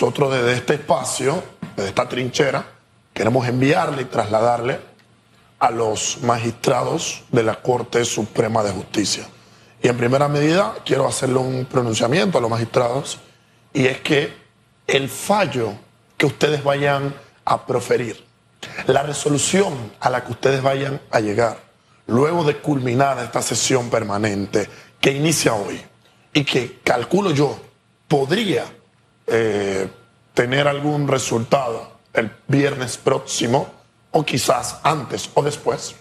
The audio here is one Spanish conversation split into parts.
nosotros desde este espacio, desde esta trinchera, queremos enviarle y trasladarle a los magistrados de la Corte Suprema de Justicia. Y en primera medida quiero hacerle un pronunciamiento a los magistrados y es que el fallo que ustedes vayan a proferir, la resolución a la que ustedes vayan a llegar, luego de culminar esta sesión permanente que inicia hoy y que calculo yo podría eh, tener algún resultado el viernes próximo o quizás antes o después,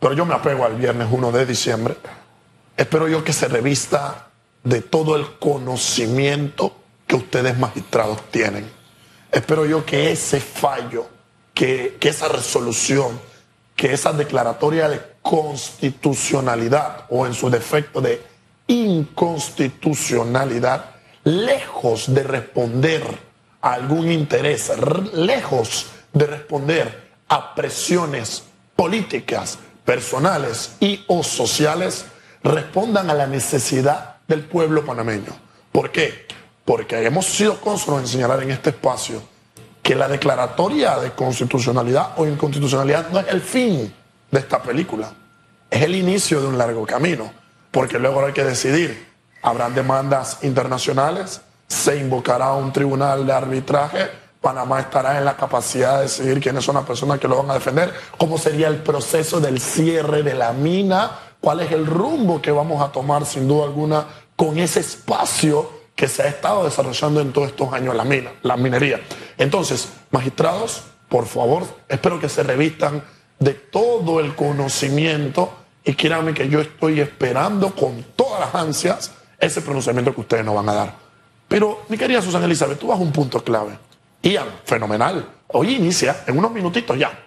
pero yo me apego al viernes 1 de diciembre, espero yo que se revista de todo el conocimiento que ustedes magistrados tienen. Espero yo que ese fallo, que, que esa resolución, que esa declaratoria de constitucionalidad o en su defecto de inconstitucionalidad, lejos de responder a algún interés, lejos de responder a presiones políticas, personales y o sociales, respondan a la necesidad del pueblo panameño. ¿Por qué? Porque hemos sido cónsonos en señalar en este espacio que la declaratoria de constitucionalidad o inconstitucionalidad no es el fin de esta película, es el inicio de un largo camino, porque luego hay que decidir, habrán demandas internacionales, se invocará un tribunal de arbitraje, Panamá estará en la capacidad de decidir quiénes son las personas que lo van a defender, cómo sería el proceso del cierre de la mina, cuál es el rumbo que vamos a tomar sin duda alguna con ese espacio que se ha estado desarrollando en todos estos años la mina, la minería. Entonces, magistrados, por favor, espero que se revistan de todo el conocimiento y créanme que yo estoy esperando con todas las ansias ese pronunciamiento que ustedes nos van a dar. Pero, mi querida Susana Elizabeth, tú vas a un punto clave. Ian, fenomenal. Hoy inicia en unos minutitos ya.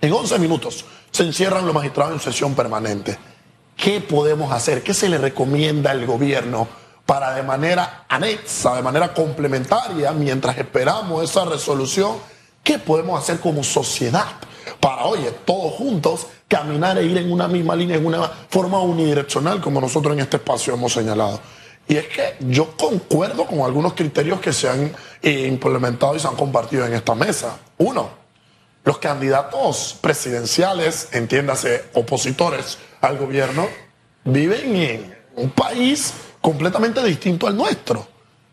En 11 minutos se encierran los magistrados en sesión permanente. ¿Qué podemos hacer? ¿Qué se le recomienda al gobierno para de manera anexa, de manera complementaria, mientras esperamos esa resolución, qué podemos hacer como sociedad para, oye, todos juntos caminar e ir en una misma línea, en una forma unidireccional, como nosotros en este espacio hemos señalado? Y es que yo concuerdo con algunos criterios que se han eh, implementado y se han compartido en esta mesa. Uno, los candidatos presidenciales, entiéndase, opositores al gobierno, viven en un país completamente distinto al nuestro.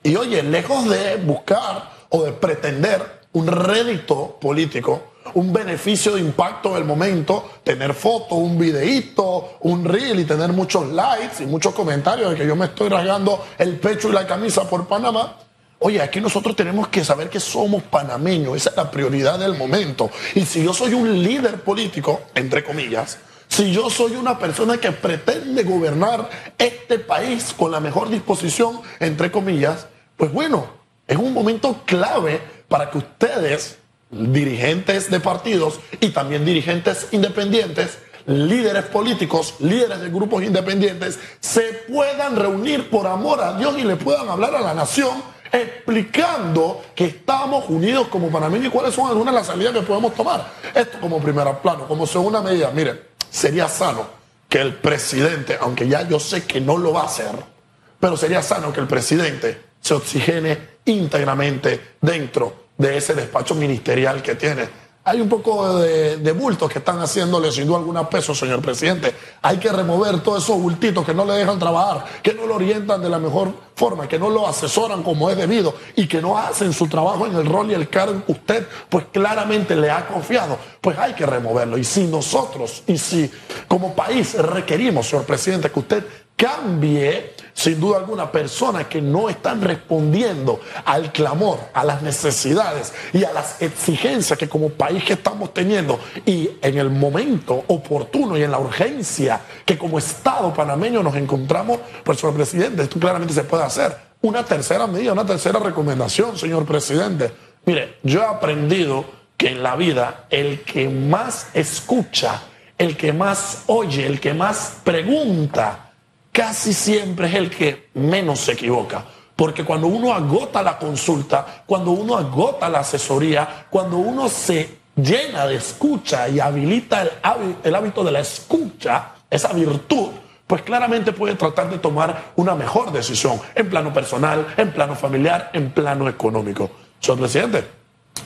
Y oye, lejos de buscar o de pretender un rédito político, un beneficio de impacto del momento, tener fotos, un videíto, un reel y tener muchos likes y muchos comentarios de que yo me estoy rasgando el pecho y la camisa por Panamá. Oye, aquí nosotros tenemos que saber que somos panameños, esa es la prioridad del momento. Y si yo soy un líder político, entre comillas, si yo soy una persona que pretende gobernar este país con la mejor disposición, entre comillas, pues bueno, es un momento clave para que ustedes dirigentes de partidos y también dirigentes independientes, líderes políticos, líderes de grupos independientes, se puedan reunir por amor a Dios y le puedan hablar a la nación explicando que estamos unidos como panameños y cuáles son algunas de las salidas que podemos tomar. Esto como primer plano, como segunda medida. Miren, sería sano que el presidente, aunque ya yo sé que no lo va a hacer, pero sería sano que el presidente se oxigene íntegramente dentro de ese despacho ministerial que tiene. Hay un poco de, bultos que están haciéndole sin duda alguna peso, señor presidente. Hay que remover todos esos bultitos que no le dejan trabajar, que no lo orientan de la mejor forma, que no lo asesoran como es debido y que no hacen su trabajo en el rol y el cargo que usted pues claramente le ha confiado. Pues hay que removerlo. Y si nosotros y si como país requerimos, señor presidente, que usted cambie sin duda alguna personas que no están respondiendo al clamor, a las necesidades y a las exigencias que como país que estamos teniendo y en el momento oportuno y en la urgencia que como Estado panameño nos encontramos, pues señor presidente, esto claramente se puede hacer. Una tercera medida, una tercera recomendación, señor presidente. Mire, yo he aprendido que en la vida el que más escucha, el que más oye, el que más pregunta, casi siempre es el que menos se equivoca. Porque cuando uno agota la consulta, cuando uno agota la asesoría, cuando uno se llena de escucha y habilita el, hábito de la escucha, esa virtud, pues claramente puede tratar de tomar una mejor decisión en plano personal, en plano familiar, en plano económico. señor presidente,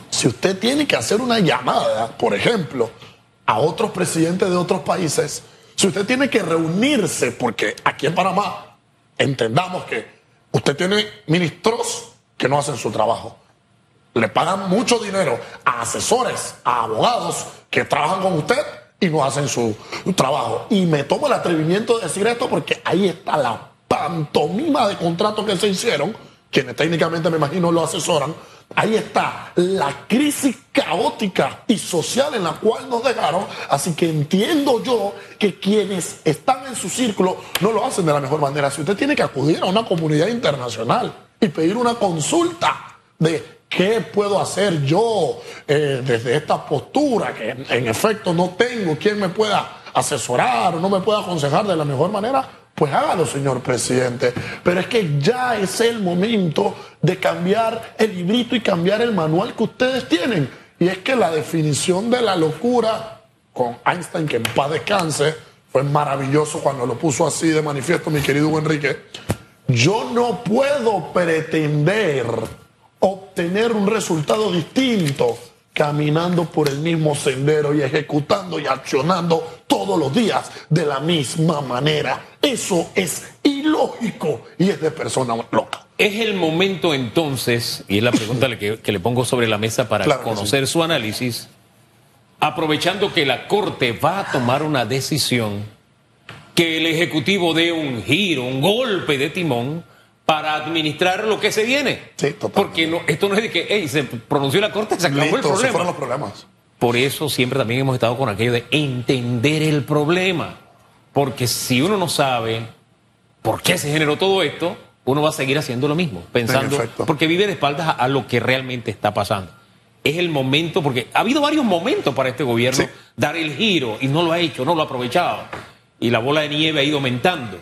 si usted tiene que hacer una llamada, por ejemplo, a otros presidentes de otros países, si usted tiene que reunirse, porque aquí en Panamá entendamos que usted tiene ministros que no hacen su trabajo. Le pagan mucho dinero a asesores, a abogados que trabajan con usted y no hacen su, trabajo. Y me tomo el atrevimiento de decir esto porque ahí está la pantomima de contratos que se hicieron, quienes técnicamente me imagino lo asesoran. Ahí está la crisis caótica y social en la cual nos dejaron. Así que entiendo yo que quienes están en su círculo no lo hacen de la mejor manera. Si usted tiene que acudir a una comunidad internacional y pedir una consulta de ¿Qué puedo hacer yo eh, desde esta postura que en efecto no tengo quien me pueda asesorar o no me pueda aconsejar de la mejor manera? Pues hágalo, señor presidente. Pero es que ya es el momento de cambiar el librito y cambiar el manual que ustedes tienen. Y es que la definición de la locura con Einstein, que en paz descanse, fue maravilloso cuando lo puso así de manifiesto mi querido Enrique. Yo no puedo pretender obtener un resultado distinto caminando por el mismo sendero y ejecutando y accionando todos los días de la misma manera. Eso es ilógico y es de persona loca. Es el momento entonces, y es la pregunta que, le pongo sobre la mesa para conocer su análisis, aprovechando que la Corte va a tomar una decisión, que el Ejecutivo dé un giro, un golpe de timón, para administrar lo que se viene. Sí, totalmente. Porque no, esto no es de que hey, se pronunció la corte, se acabó el problema. fueron los problemas. Por eso siempre también hemos estado con aquello de entender el problema. Porque si uno no sabe por qué se generó todo esto, uno va a seguir haciendo lo mismo, pensando, porque vive de espaldas a, lo que realmente está pasando. Es el momento, porque ha habido varios momentos para este gobierno dar el giro y no lo ha hecho, no lo ha aprovechado. Y la bola de nieve ha ido aumentando.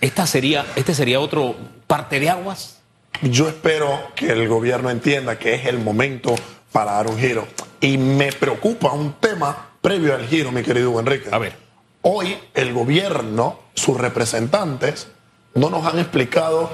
Esta sería, este sería otro parte de aguas. Yo espero que el gobierno entienda que es el momento para dar un giro. Y me preocupa un tema previo al giro, mi querido Enrique. A ver. Hoy el gobierno, sus representantes, no nos han explicado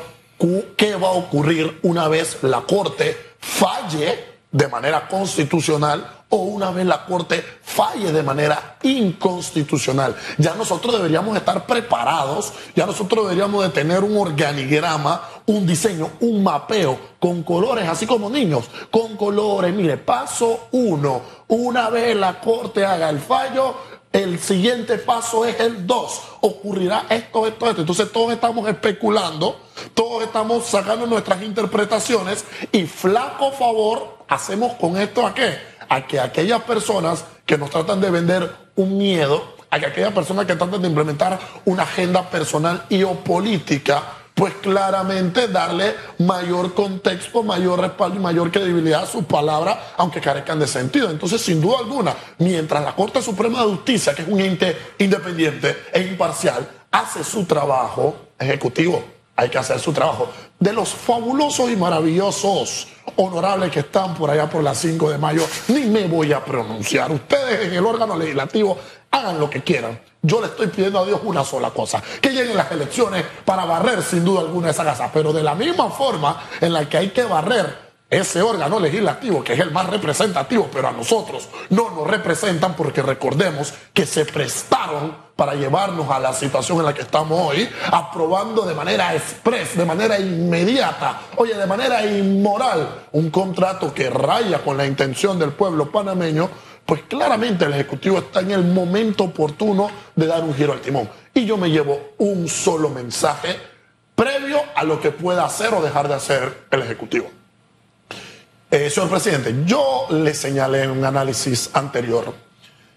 qué va a ocurrir una vez la Corte falle de manera constitucional o una vez la Corte falle de manera inconstitucional. Ya nosotros deberíamos estar preparados, ya nosotros deberíamos de tener un organigrama, un diseño, un mapeo con colores, así como niños, con colores. Mire, paso uno, una vez la Corte haga el fallo, el siguiente paso es el 2. Ocurrirá esto, esto, esto. Entonces todos estamos especulando, todos estamos sacando nuestras interpretaciones y flaco favor hacemos con esto a qué? A que aquellas personas que nos tratan de vender un miedo, a que aquellas personas que tratan de implementar una agenda personal y o política, pues claramente darle mayor contexto, mayor respaldo y mayor credibilidad a sus palabras, aunque carezcan de sentido. Entonces, sin duda alguna, mientras la Corte Suprema de Justicia, que es un ente independiente e imparcial, hace su trabajo ejecutivo, hay que hacer su trabajo. De los fabulosos y maravillosos honorables que están por allá por las 5 de mayo, ni me voy a pronunciar. Ustedes en el órgano legislativo hagan lo que quieran. Yo le estoy pidiendo a Dios una sola cosa, que lleguen las elecciones para barrer sin duda alguna esa casa, pero de la misma forma en la que hay que barrer ese órgano legislativo, que es el más representativo, pero a nosotros no nos representan porque recordemos que se prestaron para llevarnos a la situación en la que estamos hoy, aprobando de manera express, de manera inmediata, oye, de manera inmoral, un contrato que raya con la intención del pueblo panameño, pues claramente el Ejecutivo está en el momento oportuno de dar un giro al timón. Y yo me llevo un solo mensaje previo a lo que pueda hacer o dejar de hacer el Ejecutivo. Eh, señor presidente, yo le señalé en un análisis anterior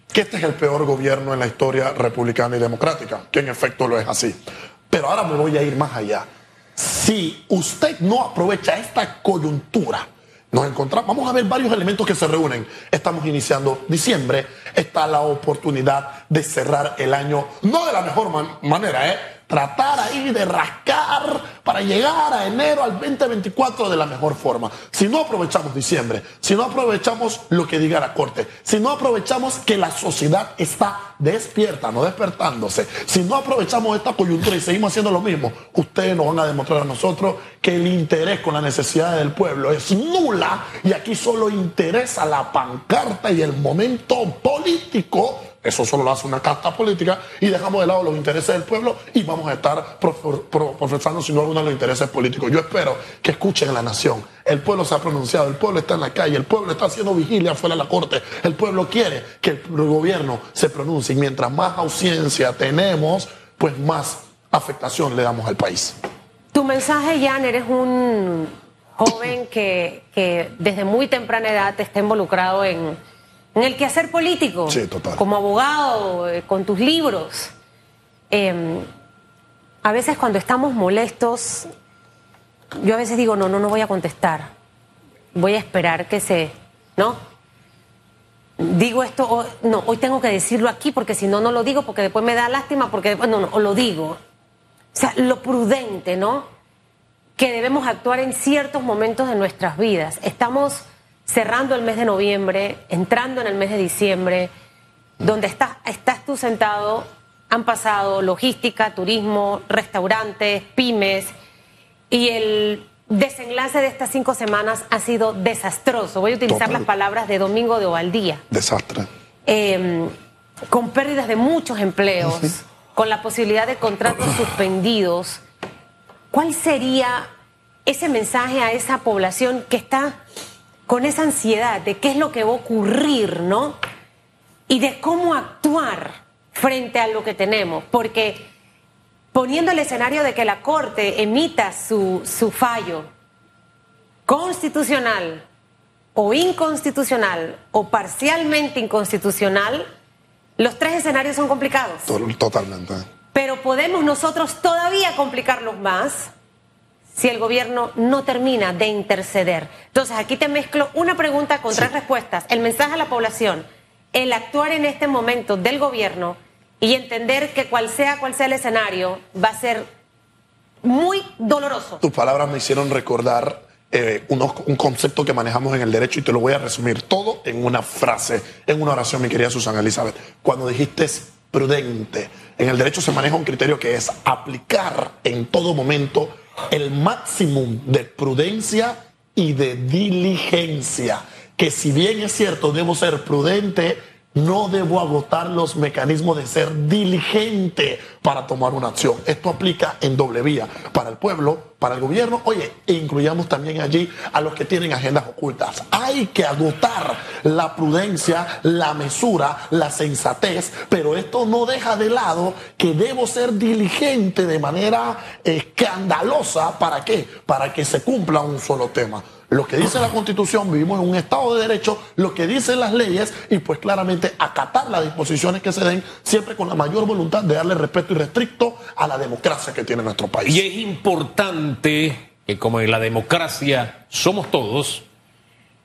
que este es el peor gobierno en la historia republicana y democrática, que en efecto lo es así. Pero ahora me voy a ir más allá. Si usted no aprovecha esta coyuntura, nos encontramos, vamos a ver varios elementos que se reúnen. Estamos iniciando diciembre, está la oportunidad de cerrar el año, no de la mejor manera, ¿eh? Tratar ahí de rascar para llegar a enero al 2024 de la mejor forma. Si no aprovechamos diciembre, si no aprovechamos lo que diga la Corte, si no aprovechamos que la sociedad está despierta, no despertándose, si no aprovechamos esta coyuntura y seguimos haciendo lo mismo, ustedes nos van a demostrar a nosotros que el interés con la necesidad del pueblo es nula y aquí solo interesa la pancarta y el momento político eso solo lo hace una carta política y dejamos de lado los intereses del pueblo y vamos a estar profesando sin duda los intereses políticos. Yo espero que escuchen a la nación. El pueblo se ha pronunciado, el pueblo está en la calle, el pueblo está haciendo vigilia fuera de la corte, el pueblo quiere que el gobierno se pronuncie y mientras más ausencia tenemos, pues más afectación le damos al país. Tu mensaje, Jan, eres un joven que, que desde muy temprana edad está involucrado en en el quehacer político, como abogado, eh, con tus libros. Em, a veces cuando estamos molestos, yo a veces digo, no, no, no voy a contestar. Voy a esperar que se, ¿no? Digo esto, no, hoy tengo que decirlo aquí porque si no, no lo digo porque después me da lástima porque después, no, no, lo digo. O sea, lo prudente, ¿no? Que debemos actuar en ciertos momentos de nuestras vidas. Estamos cerrando el mes de noviembre, entrando en el mes de diciembre, donde estás, estás tú sentado, han pasado logística, turismo, restaurantes, pymes, y el desenlace de estas cinco semanas ha sido desastroso. Voy a utilizar las palabras de Domingo de Ovaldía. Desastre. Em, con pérdidas de muchos empleos, con la posibilidad de contratos suspendidos. ¿Cuál sería ese mensaje a esa población que está con esa ansiedad de qué es lo que va a ocurrir, ¿no? Y de cómo actuar frente a lo que tenemos, porque poniendo el escenario de que la Corte emita su, su fallo constitucional o inconstitucional o parcialmente inconstitucional, los tres escenarios son complicados. Totalmente. Pero podemos nosotros todavía complicarlos más si el gobierno no termina de interceder. Entonces, aquí te mezclo una pregunta con tres respuestas. El mensaje a la población, el actuar en este momento del gobierno y entender que cual sea cual sea el escenario, va a ser muy doloroso. Tus palabras me hicieron recordar eh, un concepto que manejamos en el derecho y te lo voy a resumir todo en una frase, en una oración, mi querida Susana Elizabeth. Cuando dijiste en el derecho se maneja un criterio que es aplicar en todo momento el máximo de prudencia y de diligencia. Que si bien es cierto, debo ser prudente, no debo agotar los mecanismos de ser diligente para tomar una acción. Esto aplica en doble vía, para el pueblo, para el gobierno, oye, e incluyamos también allí a los que tienen agendas ocultas. Hay que agotar la prudencia, la mesura, la sensatez, pero esto no deja de lado que debo ser diligente de manera escandalosa. ¿Para qué? Para que se cumpla un solo tema lo que dice la Constitución, vivimos en un Estado de Derecho, lo que dicen las leyes y pues claramente acatar las disposiciones que se den siempre con la mayor voluntad de darle respeto restricto a la democracia que tiene nuestro país. Y es importante que como en la democracia somos todos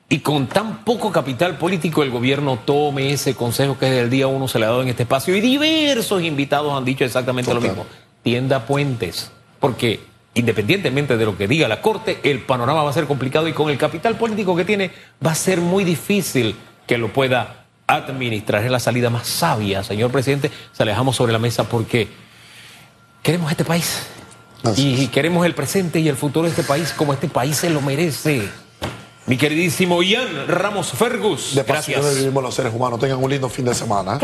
y con tan poco capital político el gobierno tome ese consejo que desde el día uno se le ha dado en este espacio y diversos invitados han dicho exactamente lo mismo. Tienda puentes, porque independientemente de lo que diga la Corte, el panorama va a ser complicado y con el capital político que tiene va a ser muy difícil que lo pueda administrar. Es la salida más sabia, señor presidente. Se la dejamos sobre la mesa porque queremos este país. Y queremos el presente y el futuro de este país como este país se lo merece. Mi queridísimo Ian Ramos Fergus. De gracias. vivimos los seres humanos. Tengan un lindo fin de semana.